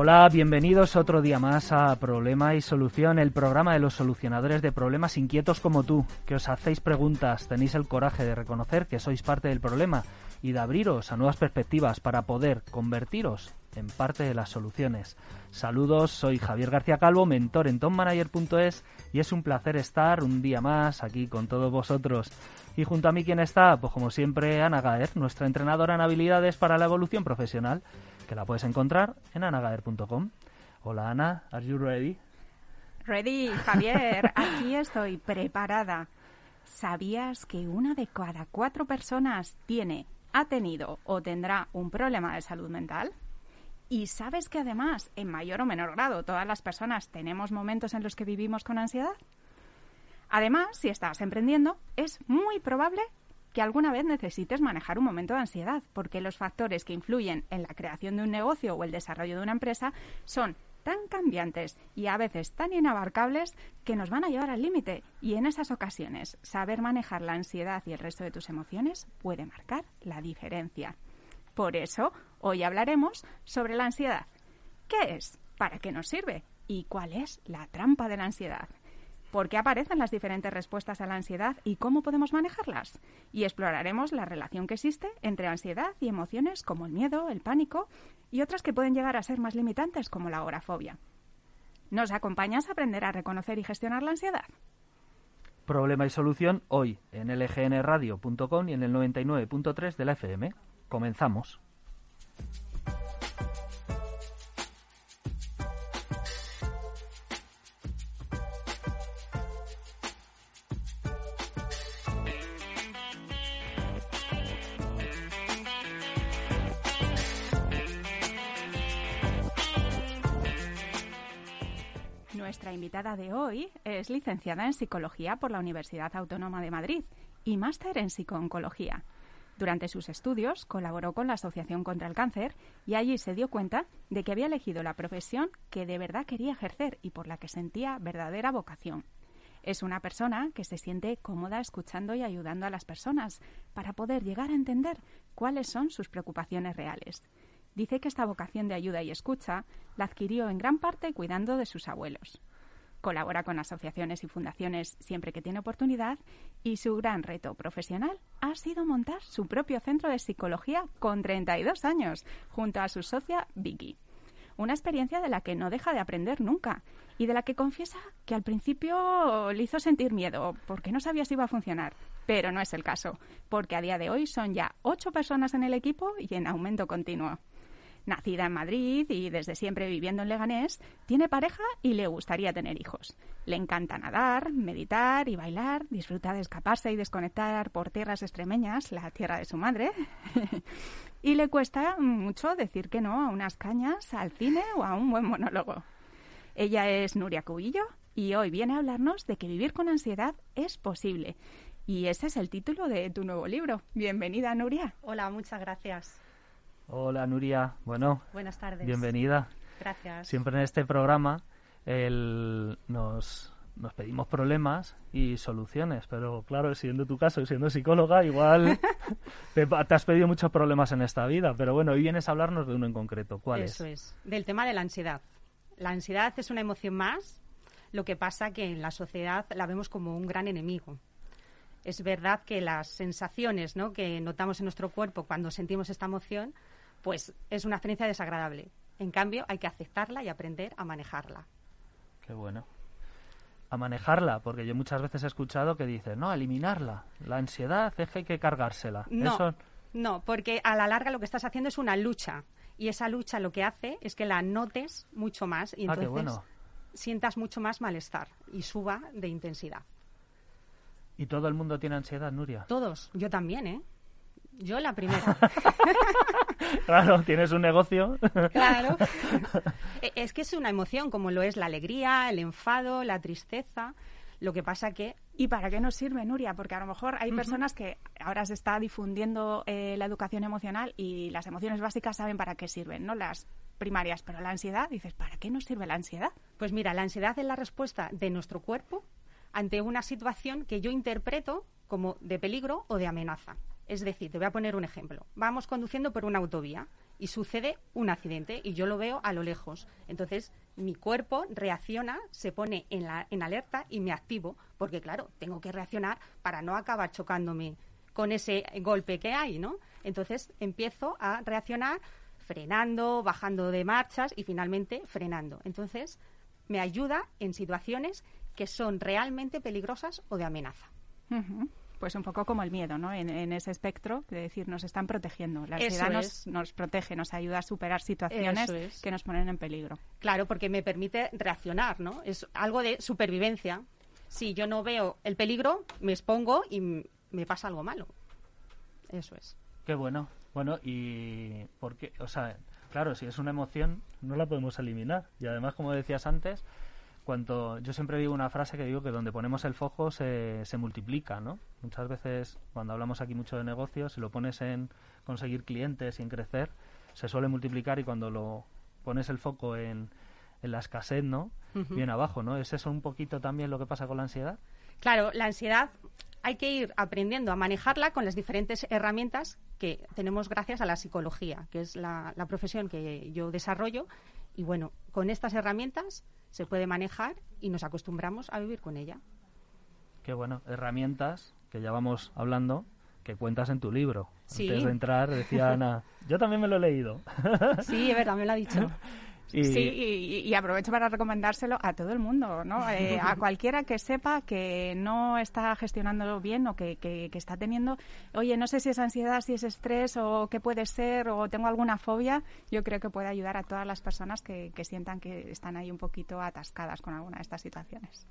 Hola, bienvenidos otro día más a Problema y Solución, el programa de los solucionadores de problemas inquietos como tú, que os hacéis preguntas, tenéis el coraje de reconocer que sois parte del problema y de abriros a nuevas perspectivas para poder convertiros en parte de las soluciones. Saludos, soy Javier García Calvo, mentor en tommanager.es y es un placer estar un día más aquí con todos vosotros. Y junto a mí, ¿quién está? Pues como siempre, Ana Gaer, nuestra entrenadora en habilidades para la evolución profesional que la puedes encontrar en anagader.com. Hola Ana, ¿are you ready? Ready, Javier, aquí estoy preparada. ¿Sabías que una de cada cuatro personas tiene, ha tenido o tendrá un problema de salud mental? ¿Y sabes que además, en mayor o menor grado, todas las personas tenemos momentos en los que vivimos con ansiedad? Además, si estás emprendiendo, es muy probable que alguna vez necesites manejar un momento de ansiedad, porque los factores que influyen en la creación de un negocio o el desarrollo de una empresa son tan cambiantes y a veces tan inabarcables que nos van a llevar al límite. Y en esas ocasiones, saber manejar la ansiedad y el resto de tus emociones puede marcar la diferencia. Por eso, hoy hablaremos sobre la ansiedad. ¿Qué es? ¿Para qué nos sirve? ¿Y cuál es la trampa de la ansiedad? Por qué aparecen las diferentes respuestas a la ansiedad y cómo podemos manejarlas. Y exploraremos la relación que existe entre ansiedad y emociones como el miedo, el pánico y otras que pueden llegar a ser más limitantes como la agorafobia. ¿Nos acompañas a aprender a reconocer y gestionar la ansiedad? Problema y solución hoy en lgnradio.com y en el 99.3 de la FM. Comenzamos. Invitada de hoy es licenciada en Psicología por la Universidad Autónoma de Madrid y máster en Psicooncología. Durante sus estudios colaboró con la Asociación contra el Cáncer y allí se dio cuenta de que había elegido la profesión que de verdad quería ejercer y por la que sentía verdadera vocación. Es una persona que se siente cómoda escuchando y ayudando a las personas para poder llegar a entender cuáles son sus preocupaciones reales dice que esta vocación de ayuda y escucha la adquirió en gran parte cuidando de sus abuelos. Colabora con asociaciones y fundaciones siempre que tiene oportunidad y su gran reto profesional ha sido montar su propio centro de psicología con 32 años, junto a su socia Vicky. Una experiencia de la que no deja de aprender nunca y de la que confiesa que al principio le hizo sentir miedo porque no sabía si iba a funcionar. Pero no es el caso, porque a día de hoy son ya ocho personas en el equipo y en aumento continuo. Nacida en Madrid y desde siempre viviendo en Leganés, tiene pareja y le gustaría tener hijos. Le encanta nadar, meditar y bailar, disfruta de escaparse y desconectar por tierras extremeñas, la tierra de su madre. y le cuesta mucho decir que no a unas cañas, al cine o a un buen monólogo. Ella es Nuria Cubillo y hoy viene a hablarnos de que vivir con ansiedad es posible. Y ese es el título de tu nuevo libro. Bienvenida, Nuria. Hola, muchas gracias. Hola Nuria, bueno. Buenas tardes. Bienvenida. Gracias. Siempre en este programa nos, nos pedimos problemas y soluciones, pero claro, siendo tu caso y siendo psicóloga, igual te, has pedido muchos problemas en esta vida, pero bueno, hoy vienes a hablarnos de uno en concreto. ¿Cuál Eso es? del tema de la ansiedad. La ansiedad es una emoción más, lo que pasa que en la sociedad la vemos como un gran enemigo. Es verdad que las sensaciones ¿no? que notamos en nuestro cuerpo cuando sentimos esta emoción pues es una experiencia desagradable. En cambio, hay que aceptarla y aprender a manejarla. Qué bueno. A manejarla, porque yo muchas veces he escuchado que dicen, no, eliminarla. La ansiedad es que hay que cargársela. No, no, porque a la larga lo que estás haciendo es una lucha. Y esa lucha lo que hace es que la notes mucho más y ah, entonces sientas mucho más malestar y suba de intensidad. ¿Y todo el mundo tiene ansiedad, Nuria? Todos, yo también, ¿eh? Yo la primera. claro, tienes un negocio. claro. E, es que es una emoción, como lo es la alegría, el enfado, la tristeza. Lo que pasa que... ¿Y para qué nos sirve, Nuria? Porque a lo mejor hay personas que ahora se está difundiendo eh, la educación emocional y las emociones básicas saben para qué sirven, ¿no? Las primarias, pero la ansiedad, dices, ¿para qué nos sirve la ansiedad? Pues mira, la ansiedad es la respuesta de nuestro cuerpo ante una situación que yo interpreto como de peligro o de amenaza. Es decir, te voy a poner un ejemplo. Vamos conduciendo por una autovía y sucede un accidente y yo lo veo a lo lejos. Entonces, mi cuerpo reacciona, se pone en, la, en alerta y me activo, porque claro, tengo que reaccionar para no acabar chocándome con ese golpe que hay, ¿no? Entonces, empiezo a reaccionar frenando, bajando de marchas y finalmente frenando. Entonces, me ayuda en situaciones que son realmente peligrosas o de amenaza. Pues un poco como el miedo, ¿no? En, ese espectro, de decir, nos están protegiendo. La ansiedad nos, nos, protege, nos ayuda a superar situaciones que nos ponen en peligro. Claro, porque me permite reaccionar, ¿no? Es algo de supervivencia. Si yo no veo el peligro, me expongo y me pasa algo malo. Eso es. Qué bueno. Bueno, y porque, o sea, claro, si es una emoción, no la podemos eliminar. Y además, como decías antes, cuanto yo siempre digo una frase que digo que donde ponemos el foco se, se multiplica, ¿no? Muchas veces cuando hablamos aquí mucho de negocios, si lo pones en conseguir clientes y en crecer, se suele multiplicar y cuando lo pones el foco en, en la escasez, ¿no? Bien abajo, ¿no? ¿Es eso un poquito también lo que pasa con la ansiedad? Claro, la ansiedad hay que ir aprendiendo a manejarla con las diferentes herramientas que tenemos gracias a la psicología, que es la, la profesión que yo desarrollo. Y bueno, con estas herramientas se puede manejar y nos acostumbramos a vivir con ella. Qué bueno, herramientas que ya vamos hablando que cuentas en tu libro. Sí. Antes de entrar decía Ana, yo también me lo he leído. Sí, es verdad, me lo ha dicho. Y... Sí, y, aprovecho para recomendárselo a todo el mundo, ¿no? Eh, a cualquiera que sepa que no está gestionándolo bien o que, que, está teniendo, oye, no sé si es ansiedad, si es estrés o qué puede ser o tengo alguna fobia, yo creo que puede ayudar a todas las personas que, que sientan que están ahí un poquito atascadas con alguna de estas situaciones.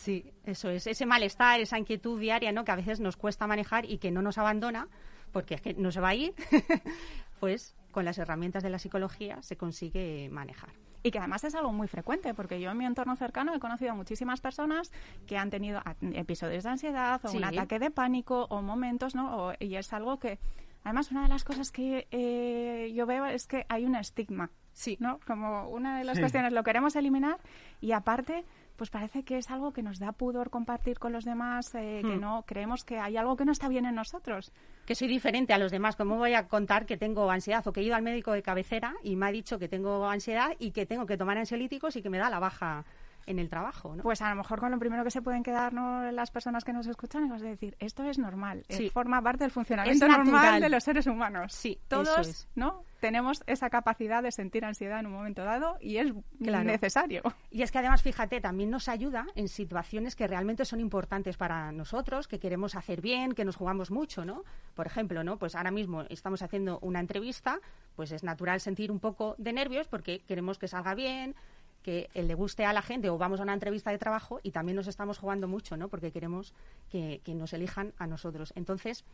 Sí, eso es, ese malestar, esa inquietud diaria, ¿no? Que a veces nos cuesta manejar y que no nos abandona, porque es que no se va a ir, pues con las herramientas de la psicología se consigue manejar. Y que además es algo muy frecuente, porque yo en mi entorno cercano he conocido a muchísimas personas que han tenido episodios de ansiedad o un ataque de pánico o momentos, ¿no? y es algo que, además, una de las cosas que eh, yo veo es que hay un estigma. Sí. ¿No? Como una de las cuestiones lo queremos eliminar y aparte pues parece que es algo que nos da pudor compartir con los demás, eh, que hmm. no creemos que hay algo que no está bien en nosotros. Que soy diferente a los demás. ¿Cómo voy a contar que tengo ansiedad o que he ido al médico de cabecera y me ha dicho que tengo ansiedad y que tengo que tomar ansiolíticos y que me da la baja en el trabajo, ¿no? Pues a lo mejor con lo primero que se pueden quedar las personas que nos escuchan es decir, esto es normal, eh, forma parte del funcionamiento normal de los seres humanos. Sí, todos, ¿no? Tenemos esa capacidad de sentir ansiedad en un momento dado y es necesario. Y es que además, fíjate, también nos ayuda en situaciones que realmente son importantes para nosotros, que queremos hacer bien, que nos jugamos mucho, ¿no? Por ejemplo, ¿no? Pues ahora mismo estamos haciendo una entrevista, pues es natural sentir un poco de nervios porque queremos que salga bien, que le guste a la gente o vamos a una entrevista de trabajo y también nos estamos jugando mucho, ¿no? Porque queremos que, nos elijan a nosotros. Entonces,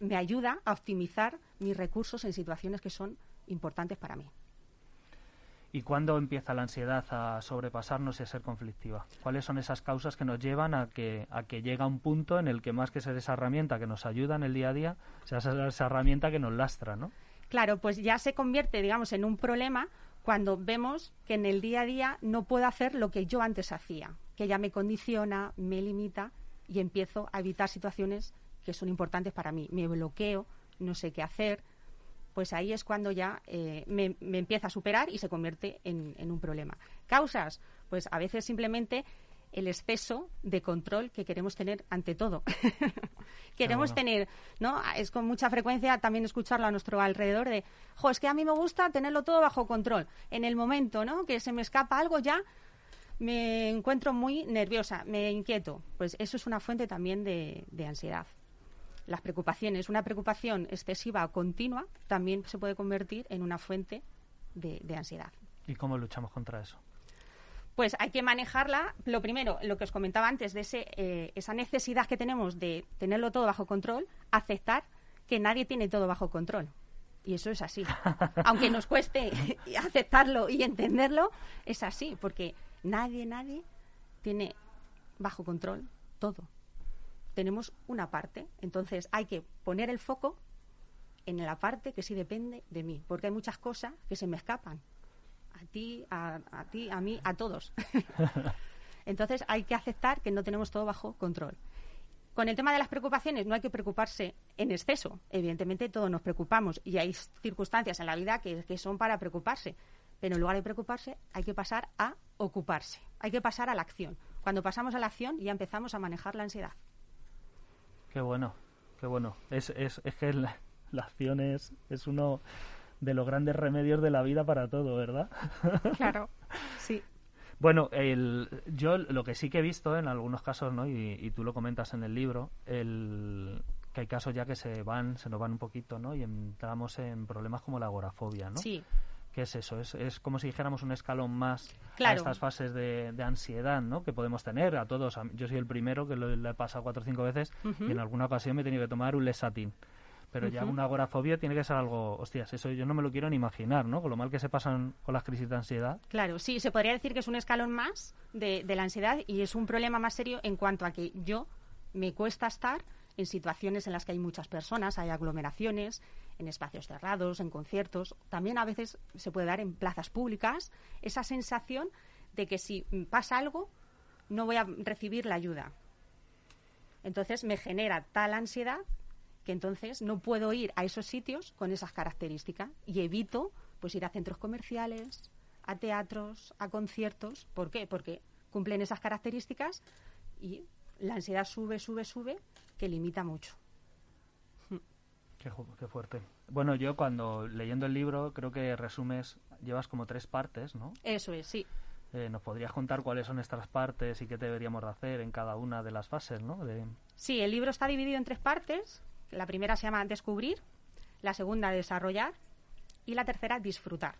me ayuda a optimizar mis recursos en situaciones que son importantes para mí. ¿Y cuándo empieza la ansiedad a sobrepasarnos y a ser conflictiva? ¿Cuáles son esas causas que nos llevan a que, a que llega un punto en el que más que ser esa herramienta que nos ayuda en el día a día, sea esa, esa herramienta que nos lastra, ¿no? Claro, pues ya se convierte, digamos, en un problema cuando vemos que en el día a día no puedo hacer lo que yo antes hacía, que ya me condiciona, me limita y empiezo a evitar situaciones que son importantes para mí. Me bloqueo, no sé qué hacer, pues ahí es cuando ya eh, me, empieza a superar y se convierte en, en, un problema. Causas, pues a veces simplemente el exceso de control que queremos tener ante todo. queremos tener, ¿no? Es con mucha frecuencia también escucharlo a nuestro alrededor de, jo, es que a mí me gusta tenerlo todo bajo control. En el momento, ¿no? Que se me escapa algo ya me encuentro muy nerviosa, me inquieto. Pues eso es una fuente también de, ansiedad. Las preocupaciones, una preocupación excesiva o continua también se puede convertir en una fuente de ansiedad. ¿Y cómo luchamos contra eso? Pues hay que manejarla. Lo primero, lo que os comentaba antes, de ese, eh, esa necesidad que tenemos de tenerlo todo bajo control, aceptar que nadie tiene todo bajo control. Y eso es así. Aunque nos cueste aceptarlo y entenderlo, es así, porque nadie, nadie tiene bajo control todo. Tenemos una parte, entonces hay que poner el foco en la parte que sí depende de mí, porque hay muchas cosas que se me escapan ti, a, ti, a mí, a todos. Entonces hay que aceptar que no tenemos todo bajo control. Con el tema de las preocupaciones no hay que preocuparse en exceso. Evidentemente todos nos preocupamos y hay circunstancias en la vida que, que son para preocuparse. Pero en lugar de preocuparse hay que pasar a ocuparse, hay que pasar a la acción. Cuando pasamos a la acción ya empezamos a manejar la ansiedad. Qué bueno, qué bueno. Es, es, que la, acción es, es uno de los grandes remedios de la vida para todo, ¿verdad? Claro, sí. Bueno, el, yo lo que sí que he visto en algunos casos, ¿no? Y, y, tú lo comentas en el libro, el, que hay casos ya que se van, se nos van un poquito, ¿no? Y entramos en problemas como la agorafobia, ¿no? Sí. ¿Qué es eso? Es, es como si dijéramos un escalón más a estas fases de, de, ansiedad, ¿no? Que podemos tener a todos. Yo soy el primero que lo, he pasado cuatro o cinco veces y en alguna ocasión me he tenido que tomar un lesatín pero ya una agorafobia tiene que ser algo, hostias, eso yo no me lo quiero ni imaginar, ¿no? Con lo mal que se pasan con las crisis de ansiedad. Claro, sí, se podría decir que es un escalón más de, de la ansiedad y es un problema más serio en cuanto a que yo me cuesta estar en situaciones en las que hay muchas personas, hay aglomeraciones, en espacios cerrados, en conciertos. También a veces se puede dar en plazas públicas esa sensación de que si pasa algo no voy a recibir la ayuda. Entonces me genera tal ansiedad que entonces no puedo ir a esos sitios con esas características y evito pues ir a centros comerciales, a teatros, a conciertos. ¿Por qué? Porque cumplen esas características y la ansiedad sube, sube, sube, que limita mucho. Qué, qué, fuerte. Bueno, yo cuando leyendo el libro creo que resumes, llevas como tres partes, ¿no? Eso es, sí. Eh, ¿Nos podrías contar cuáles son estas partes y qué deberíamos de hacer en cada una de las fases, ¿no? De... Sí, el libro está dividido en tres partes. La primera se llama descubrir, la segunda desarrollar y la tercera disfrutar.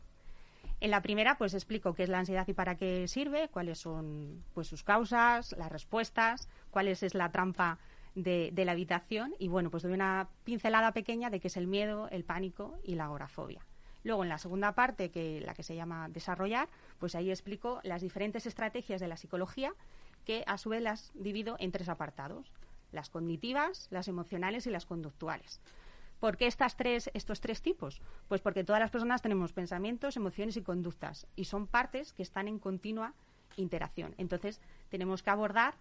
En la primera, pues explico qué es la ansiedad y para qué sirve, cuáles son pues sus causas, las respuestas, cuál es, la trampa de, la habitación y bueno, pues doy una pincelada pequeña de qué es el miedo, el pánico y la agorafobia. Luego, en la segunda parte, que la que se llama desarrollar, pues ahí explico las diferentes estrategias de la psicología que a su vez las divido en tres apartados las cognitivas, las emocionales y las conductuales. ¿Por qué estas tres, estos tres tipos? Pues porque todas las personas tenemos pensamientos, emociones y conductas y son partes que están en continua interacción. Entonces, tenemos que abordar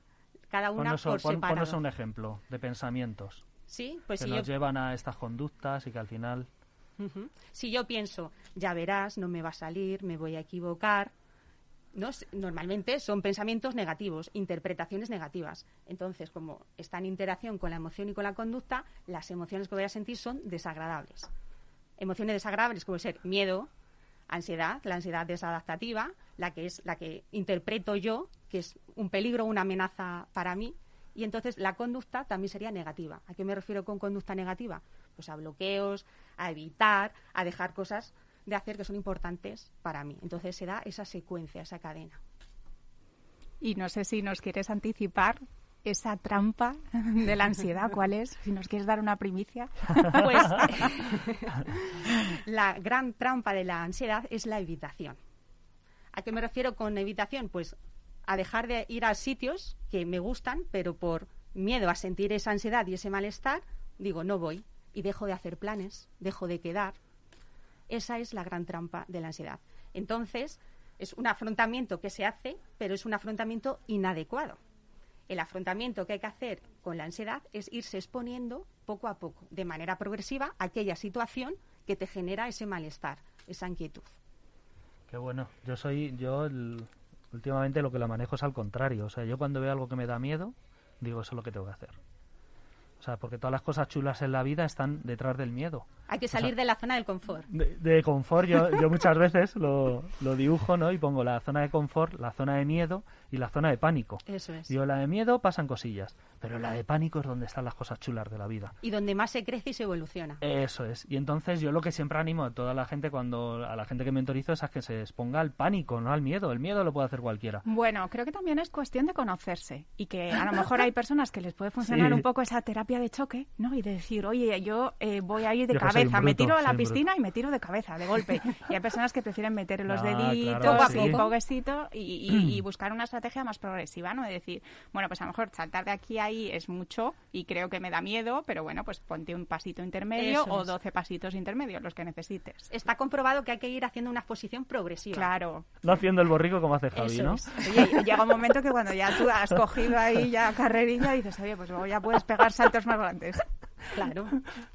cada una por separado. Ponos un ejemplo de pensamientos sí, pues que nos llevan a estas conductas y que al final... Si yo pienso, ya verás, no me va a salir, me voy a equivocar, ¿no? normalmente son pensamientos negativos, interpretaciones negativas. Entonces, como está en interacción con la emoción y con la conducta, las emociones que voy a sentir son desagradables. Emociones desagradables como ser miedo, ansiedad, la ansiedad desadaptativa, la que es la que interpreto yo, que es un peligro, una amenaza para mí, y entonces la conducta también sería negativa. ¿A qué me refiero con conducta negativa? Pues a bloqueos, a evitar, a dejar cosas de hacer que son importantes para mí. Entonces se da esa secuencia, esa cadena. Y no sé si nos quieres anticipar esa trampa de la ansiedad, ¿cuál es? Si nos quieres dar una primicia. Pues la gran trampa de la ansiedad es la evitación. ¿A qué me refiero con evitación? Pues a dejar de ir a sitios que me gustan, pero por miedo a sentir esa ansiedad y ese malestar, digo, no voy y dejo de hacer planes, dejo de quedar, esa es la gran trampa de la ansiedad. Entonces, es un afrontamiento que se hace, pero es un afrontamiento inadecuado. El afrontamiento que hay que hacer con la ansiedad es irse exponiendo poco a poco, de manera progresiva, a aquella situación que te genera ese malestar, esa inquietud. Qué bueno. Yo soy, yo últimamente lo que la manejo es al contrario. O sea, yo cuando veo algo que me da miedo, digo, eso es lo que tengo que hacer. O sea, porque todas las cosas chulas en la vida están detrás del miedo. Hay que salir de la zona del confort. De, confort, yo, yo muchas veces lo, lo, dibujo, ¿no? Y pongo la zona de confort, la zona de miedo y la zona de pánico. Eso es. Digo, la de miedo pasan cosillas, pero la de pánico es donde están las cosas chulas de la vida. Y donde más se crece y se evoluciona. Eso es. Y entonces yo lo que siempre animo a toda la gente cuando a la gente que mentorizo es a que se exponga al pánico, no al miedo. El miedo lo puede hacer cualquiera. Bueno, creo que también es cuestión de conocerse y que a lo mejor hay personas que les puede funcionar un poco esa terapia terapia de choque, ¿no? Y de decir, oye, yo eh, voy a ir de Yo cabeza, me tiro a la bruto. piscina y me tiro de cabeza, de golpe. Y hay personas que prefieren meter los Ah, deditos, claro, sí. y poco. poquecito y, y- y buscar una estrategia más progresiva, ¿no? De decir, bueno, pues a lo mejor saltar de aquí a ahí es mucho y creo que me da miedo, pero bueno, pues ponte un pasito intermedio Eso o es. 12 pasitos intermedios, los que necesites. Está comprobado que hay que ir haciendo una exposición progresiva. Claro. No haciendo el borrico como hace Javi, Eso ¿no? es. Oye, llega un momento que cuando ya tú has cogido ahí ya carrerilla dices, oye, pues luego ya puedes pegar saltos más grandes. Claro.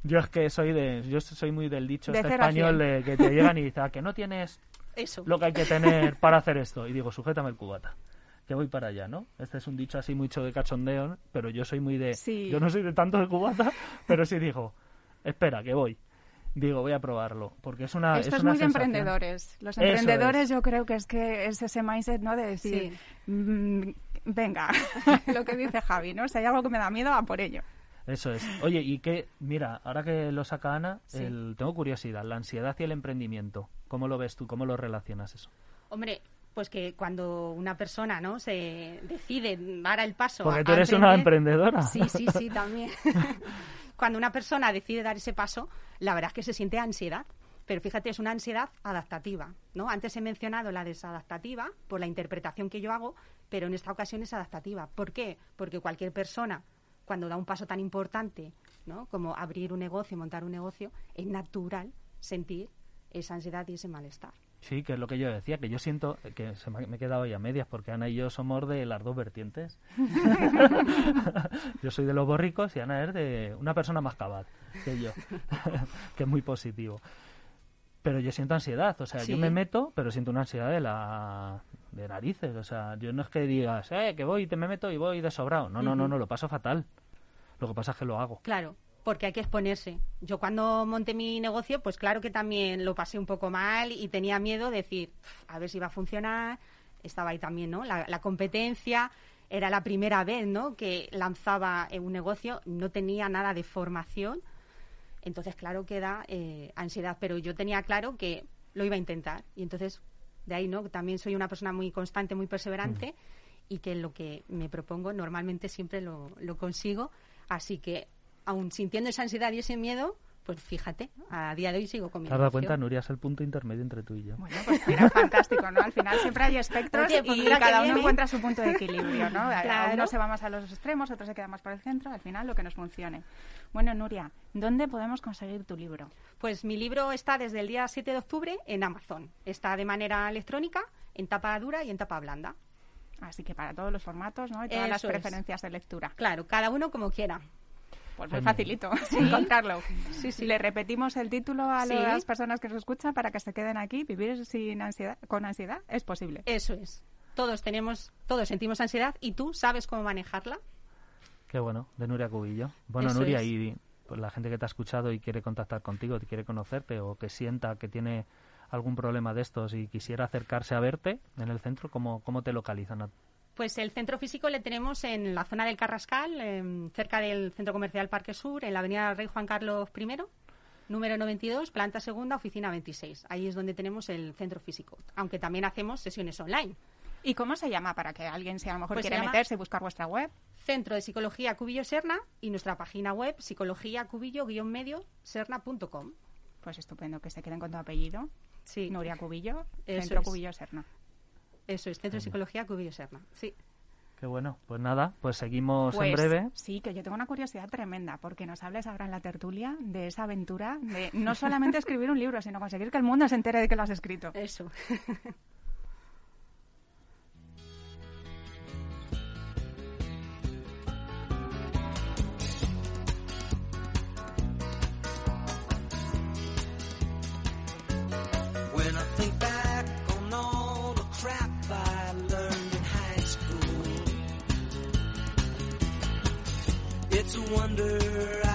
Yo es que soy de, yo soy muy del dicho De este español de que te llegan y dicen, "¿A que no tienes Eso. lo que hay que tener para hacer esto. Y digo, sujétame el cubata. Que voy para allá, ¿no? Este es un dicho así mucho de cachondeo, ¿no? pero yo soy muy de... Sí. Yo no soy de tanto de cubata, pero sí digo, espera, que voy. Digo, voy a probarlo, porque es una Esto es, una muy de emprendedores. Los emprendedores es. yo creo que es que es ese mindset, ¿no? De decir, Sí. "Mm, venga, lo que dice Javi, ¿no? Si hay algo que me da miedo, a por ello. Eso es. Oye, y que, mira, ahora que lo saca Ana, Sí. el- tengo curiosidad, la ansiedad y el emprendimiento. ¿Cómo lo ves tú? ¿Cómo lo relacionas eso? Hombre, pues que cuando una persona no se decide dar el paso Porque a- tú a eres una emprendedora. Sí, sí, sí, también. cuando una persona decide dar ese paso, la verdad es que se siente ansiedad. Pero fíjate, es una ansiedad adaptativa, ¿no? Antes he mencionado la desadaptativa por la interpretación que yo hago, pero en esta ocasión es adaptativa. ¿Por qué? Porque cualquier persona, cuando da un paso tan importante, ¿no? Como abrir un negocio, montar un negocio, es natural sentir esa ansiedad y ese malestar. Sí, que es lo que yo decía, que yo siento que se me, he quedado ahí a medias, porque Ana y yo somos de las dos vertientes. yo soy de los borricos y Ana es de una persona más cabal que yo, que es muy positivo. Pero yo siento ansiedad, o sea, yo me meto, pero siento una ansiedad de la de narices, o sea, yo no es que digas, eh, que voy, te me meto y voy de sobrado. No, no, no, no, lo paso fatal. Lo que pasa es que lo hago. Claro, porque hay que exponerse. Yo cuando monté mi negocio, pues claro que también lo pasé un poco mal y tenía miedo de decir, "Uf, a ver si va a funcionar. Estaba ahí también, ¿no? La, la competencia. Era la primera vez, ¿no? Que lanzaba eh, un negocio, no tenía nada de formación. Entonces, claro que da eh, ansiedad, pero yo tenía claro que lo iba a intentar. Y entonces, de ahí, ¿no? También soy una persona muy constante, muy perseverante y que lo que me propongo normalmente siempre lo, lo consigo. Así que, aun sintiendo esa ansiedad y ese miedo, pues fíjate, a día de hoy sigo con mi ¿Te has dado cuenta, Nuria? Es el punto intermedio entre tú y yo. Bueno, pues mira, fantástico, ¿no? Al final siempre hay espectros Oye, pues y cada uno encuentra su punto de equilibrio, ¿no? Claro. Uno se va más a los extremos, otro se queda más por el centro, al final lo que nos funcione. Bueno, Nuria, ¿dónde podemos conseguir tu libro? Pues mi libro está desde el día 7 de octubre en Amazon. Está de manera electrónica, en tapa dura y en tapa blanda. Así que para todos los formatos, ¿no? Y todas las es. preferencias de lectura. Claro, cada uno como quiera. Pues muy facilito encontrarlo. Sí, sí. Le repetimos el título a Sí. las personas que nos escuchan para que se queden aquí. Vivir sin ansiedad, con ansiedad es posible. Eso es. Todos tenemos, todos sentimos ansiedad y tú sabes cómo manejarla. Qué bueno, de Nuria Cubillo. Bueno, Eso Nuria, es. y pues, la gente que te ha escuchado y quiere contactar contigo, te quiere conocerte o que sienta que tiene algún problema de estos y quisiera acercarse a verte en el centro, ¿cómo, cómo te localizan? Pues el centro físico le tenemos en la zona del Carrascal, em, cerca del Centro Comercial Parque Sur, en la avenida Rey Juan Carlos I, número 92, planta segunda, oficina 26. Ahí es donde tenemos el centro físico, aunque también hacemos sesiones online. ¿Y cómo se llama para que alguien, si a lo mejor Pues quiere meterse y buscar vuestra web? Centro de Psicología Cubillo Serna y nuestra página web psicologiacubillo-medio serna.com. Pues estupendo, que se queden con tu apellido. Sí, Nuria Cubillo, Eso Centro es. Cubillo Serna. Eso es, Centro de Psicología Cubillo Serna. Sí. Qué bueno, pues nada, pues seguimos Pues en breve. sí, que yo tengo una curiosidad tremenda, porque nos hables ahora en la tertulia de esa aventura de no solamente escribir un libro, sino conseguir que el mundo se entere de que lo has escrito. Eso. wonder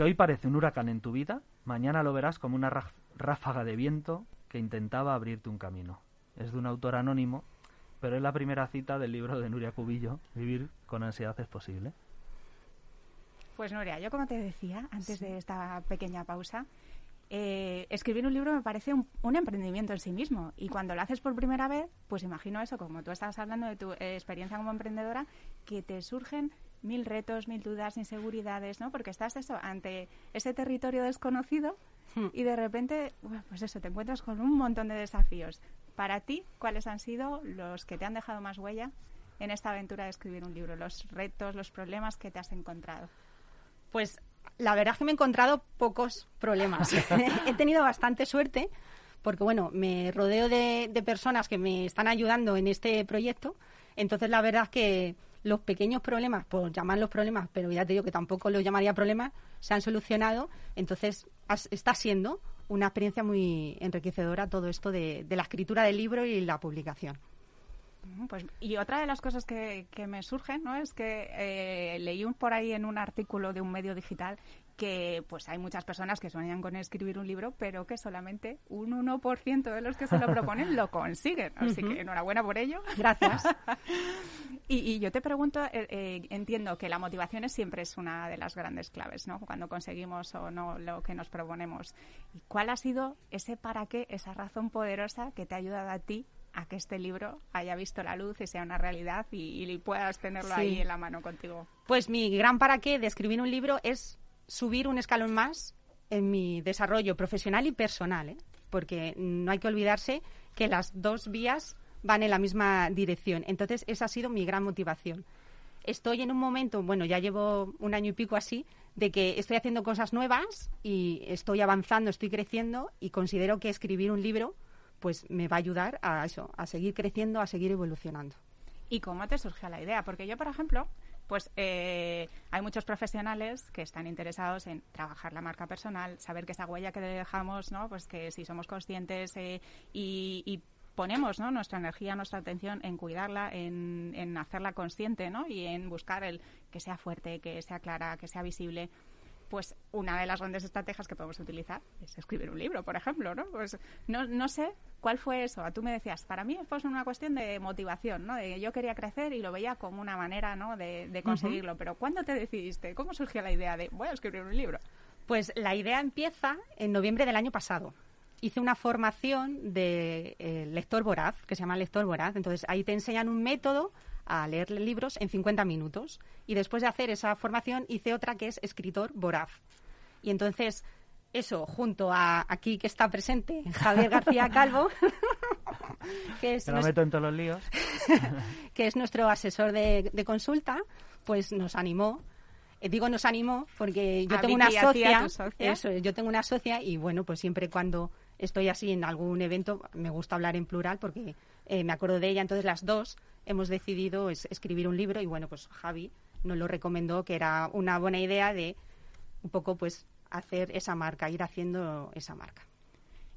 que hoy parece un huracán en tu vida, mañana lo verás como una ráfaga de viento que intentaba abrirte un camino. Es de un autor anónimo, pero es la primera cita del libro de Nuria Cubillo, Vivir con ansiedad es posible. Pues Nuria, yo como te decía antes de esta pequeña pausa, eh, escribir un libro me parece un, un emprendimiento en sí mismo. Y cuando lo haces por primera vez, pues imagino eso, como tú estabas hablando de tu eh, experiencia como emprendedora, que te surgen mil retos, mil dudas, inseguridades, ¿no? Porque estás eso, ante ese territorio desconocido y de repente, bueno, pues eso, te encuentras con un montón de desafíos. Para ti, ¿cuáles han sido los que te han dejado más huella en esta aventura de escribir un libro? Los retos, los problemas que te has encontrado. Pues la verdad es que me he encontrado pocos problemas. he tenido bastante suerte porque, bueno, me rodeo de, de personas que me están ayudando en este proyecto. Entonces, la verdad es que los pequeños problemas, por llamarlos problemas, pero ya te digo que tampoco los llamaría problemas, se han solucionado. Entonces, está siendo una experiencia muy enriquecedora todo esto de, de la escritura del libro y la publicación. Pues, y otra de las cosas que, que me surgen ¿no? es que eh, leí un, por ahí en un artículo de un medio digital que pues hay muchas personas que sueñan con escribir un libro, pero que solamente un 1% de los que se lo proponen lo consiguen. Así que enhorabuena por ello. Gracias. Y, y yo te pregunto, eh, eh, entiendo que la motivación es siempre es una de las grandes claves, ¿no? Cuando conseguimos o no lo que nos proponemos. ¿Y cuál ha sido ese para qué, esa razón poderosa que te ha ayudado a ti a que este libro haya visto la luz y sea una realidad y, y puedas tenerlo Sí. ahí en la mano contigo? Pues mi gran para qué de escribir un libro es subir un escalón más en mi desarrollo profesional y personal, ¿eh? porque no hay que olvidarse que las dos vías van en la misma dirección. Entonces, esa ha sido mi gran motivación. Estoy en un momento, bueno, ya llevo un año y pico así, de que estoy haciendo cosas nuevas y estoy avanzando, estoy creciendo y considero que escribir un libro pues me va a ayudar a eso, a seguir creciendo, a seguir evolucionando. ¿Y cómo te surgió la idea? Porque yo, por ejemplo, pues eh, hay muchos profesionales que están interesados en trabajar la marca personal, saber que esa huella que dejamos, ¿no? Pues que si somos conscientes eh, y, y ponemos ¿no? nuestra energía, nuestra atención en cuidarla, en, en hacerla consciente, ¿no? Y en buscar el que sea fuerte, que sea clara, que sea visible pues una de las grandes estrategias que podemos utilizar es escribir un libro, por ejemplo, ¿no? Pues no, no sé cuál fue eso. Tú me decías, para mí fue una cuestión de motivación, ¿no? De yo quería crecer y lo veía como una manera, ¿no? De, de conseguirlo. Pero ¿cuándo te decidiste? ¿Cómo surgió la idea de voy a escribir un libro? Pues la idea empieza en noviembre del año pasado. Hice una formación de eh, lector voraz, que se llama lector voraz. Entonces ahí te enseñan un método a leer libros en 50 minutos. Y después de hacer esa formación hice otra que es escritor voraz. Y entonces eso, junto a aquí que está presente Javier García Calvo, que es nuestro- meto en todos los líos. que es nuestro asesor de, de consulta, pues nos animó. Eh, digo nos animó porque yo A tengo una socia, eso yo tengo una socia y bueno, pues siempre cuando estoy así en algún evento me gusta hablar en plural porque eh, me acuerdo de ella, entonces las dos hemos decidido es- escribir un libro y bueno, pues Javi nos lo recomendó que era una buena idea de un poco pues hacer esa marca, ir haciendo esa marca.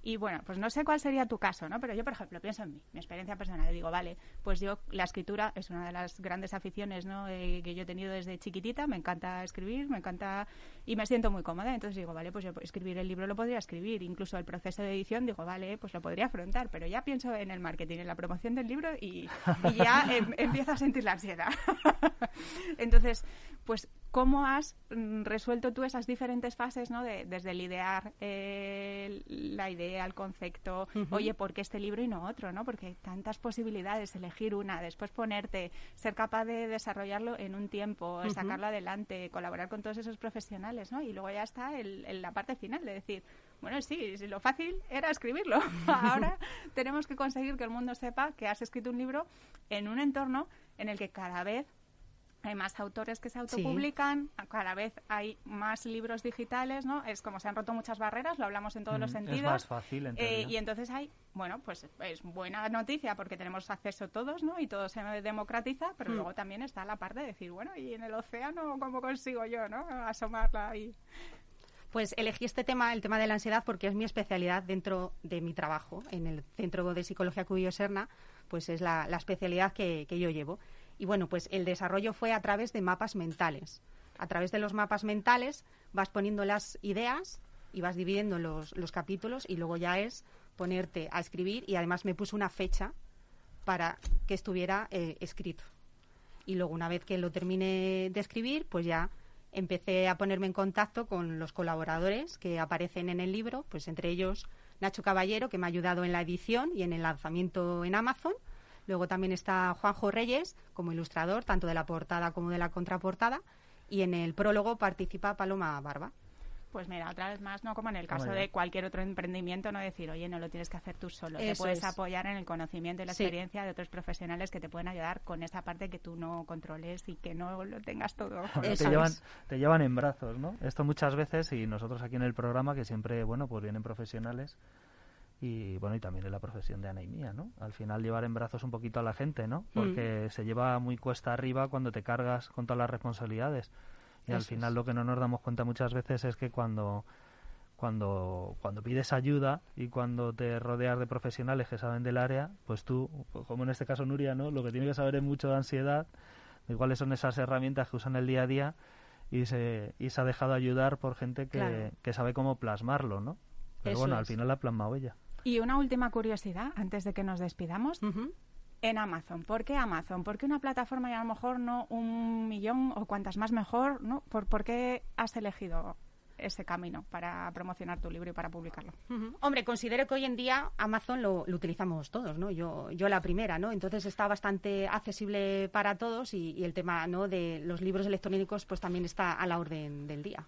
Y bueno, pues no sé cuál sería tu caso, ¿no? Pero yo, por ejemplo, pienso en mí, mi experiencia personal. Digo, vale, pues yo, la escritura es una de las grandes aficiones, ¿no? Eh, que yo he tenido desde chiquitita. Me encanta escribir, me encanta. Y me siento muy cómoda. Entonces digo, vale, pues yo escribir el libro lo podría escribir. Incluso el proceso de edición, digo, vale, pues lo podría afrontar. Pero ya pienso en el marketing, en la promoción del libro y, y ya em- empiezo a sentir la ansiedad. Entonces, pues, ¿cómo has mm, resuelto tú esas diferentes fases, ¿no? De- desde el idear eh, la idea, el concepto, oye, ¿por qué este libro y no otro, no? Porque hay tantas posibilidades, elegir una, después ponerte, ser capaz de desarrollarlo en un tiempo, sacarlo adelante, colaborar con todos esos profesionales, ¿no? Y luego ya está el, el- la parte final de decir, bueno, sí, lo fácil era escribirlo. Ahora tenemos que conseguir que el mundo sepa que has escrito un libro en un entorno en el que cada vez hay más autores que se autopublican, cada vez hay más libros digitales, ¿no? Es como se han roto muchas barreras, lo hablamos en todos los Mm, sentidos. Es más fácil, en Eh, y entonces hay, bueno, pues es buena noticia porque tenemos acceso todos, ¿no? Y todo se democratiza, pero Mm. luego también está la parte de decir, bueno, ¿y en el océano cómo consigo yo, ¿no? Asomarla ahí. Pues elegí este tema, el tema de la ansiedad, porque es mi especialidad dentro de mi trabajo. En el Centro de Psicología Cubillo Serna, pues es la, la especialidad que, que yo llevo. Y bueno, pues el desarrollo fue a través de mapas mentales. A través de los mapas mentales vas poniendo las ideas y vas dividiendo los, los capítulos y luego ya es ponerte a escribir y además me puse una fecha para que estuviera eh, escrito. Y luego, una vez que lo terminé de escribir, pues ya empecé a ponerme en contacto con los colaboradores que aparecen en el libro, pues entre ellos Nacho Caballero, que me ha ayudado en la edición y en el lanzamiento en Amazon. Luego también está Juanjo Reyes como ilustrador, tanto de la portada como de la contraportada. Y en el prólogo participa Paloma Barba. Pues mira, otra vez más, no como en el caso de cualquier otro emprendimiento, no decir, oye, no lo tienes que hacer tú solo. te puedes es. apoyar en el conocimiento y la Sí. experiencia de otros profesionales que te pueden ayudar con esa parte que tú no controles y que no lo tengas todo. Bueno, te llevan, te llevan en brazos, ¿no? Esto muchas veces y nosotros aquí en el programa que siempre, bueno, pues vienen profesionales y bueno, y también en la profesión de Ana y mía, ¿no? Al final llevar en brazos un poquito a la gente, ¿no? Porque se lleva muy cuesta arriba cuando te cargas con todas las responsabilidades. Y al final es. lo que no nos damos cuenta muchas veces es que cuando cuando cuando pides ayuda y cuando te rodeas de profesionales que saben del área, pues tú, como en este caso Nuria, ¿no? Lo que tiene que saber es mucho de ansiedad, de cuáles son esas herramientas que usan el día a día y se, y se ha dejado ayudar por gente que, Claro. que sabe cómo plasmarlo, ¿no? Pero Eso bueno, al final la ha plasmado ella. Y una última curiosidad, antes de que nos despidamos, en Amazon. ¿Por qué Amazon? ¿Por qué una plataforma y a lo mejor no un millón o cuantas más mejor? ¿no? ¿Por, por qué has elegido ese camino para promocionar tu libro y para publicarlo? Hombre, considero que hoy en día Amazon lo, lo utilizamos todos, ¿no? Yo, yo la primera, ¿no? Entonces está bastante accesible para todos y, y el tema, ¿no? De los libros electrónicos, pues también está a la orden del día.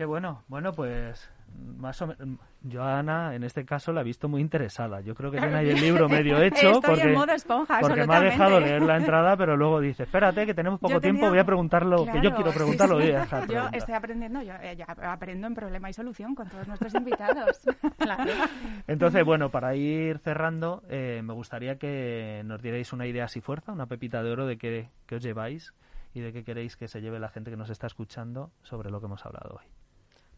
Qué bueno. Bueno, pues más o menos. Yo a Ana, en este caso, la he visto muy interesada. Yo creo que tiene ahí el libro medio hecho. Estoy porque, en modo esponja, porque me ha dejado leer la entrada, pero luego dice, espérate, que tenemos poco tiempo, voy a preguntar lo que yo quiero sí, preguntar, lo sí. voy a dejar Yo estoy aprendiendo, yo eh, ya aprendo en problema y solución con todos nuestros invitados. Entonces, bueno, para ir cerrando, eh, me gustaría que nos dierais una idea así fuerza, una pepita de oro de qué, qué os lleváis y de qué queréis que se lleve la gente que nos está escuchando sobre lo que hemos hablado hoy.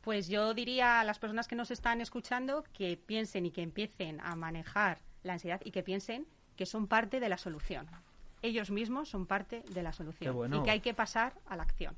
Pues yo diría a las personas que nos están escuchando que piensen y que empiecen a manejar la ansiedad y que piensen que son parte de la solución. Ellos mismos son parte de la solución bueno. y que hay que pasar a la acción.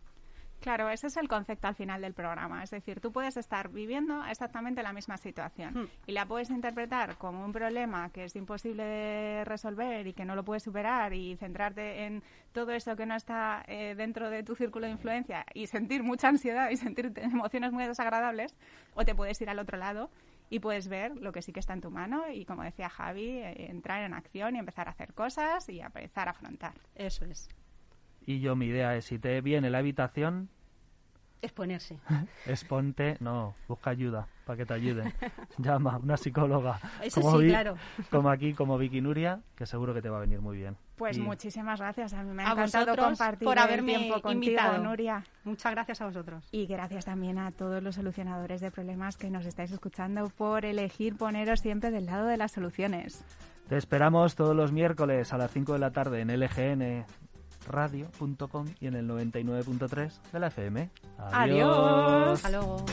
Claro, ese es el concepto al final del programa. Es decir, tú puedes estar viviendo exactamente la misma situación Hmm. y la puedes interpretar como un problema que es imposible de resolver y que no lo puedes superar y centrarte en todo eso que no está eh, dentro de tu círculo de influencia y sentir mucha ansiedad y sentir emociones muy desagradables. O te puedes ir al otro lado y puedes ver lo que sí que está en tu mano y, como decía Javi, eh, entrar en acción y empezar a hacer cosas y a empezar a afrontar. Eso es. Y yo mi idea es, si te viene la habitación, Exponerse. es ponte, no, busca ayuda para que te ayuden. Llama a una psicóloga. Eso como sí, Vi- claro. Como aquí, como Vicky Nuria, que seguro que te va a venir muy bien. Pues Y- muchísimas gracias. A mí me ha A encantado compartir por el haberme tiempo contigo, invitado. Nuria. Muchas gracias a vosotros. Y gracias también a todos los solucionadores de problemas que nos estáis escuchando por elegir poneros siempre del lado de las soluciones. Te esperamos todos los miércoles a las 5 de la tarde en lgnradio.com y en el 99.3 de la FM. Adiós. Hasta luego.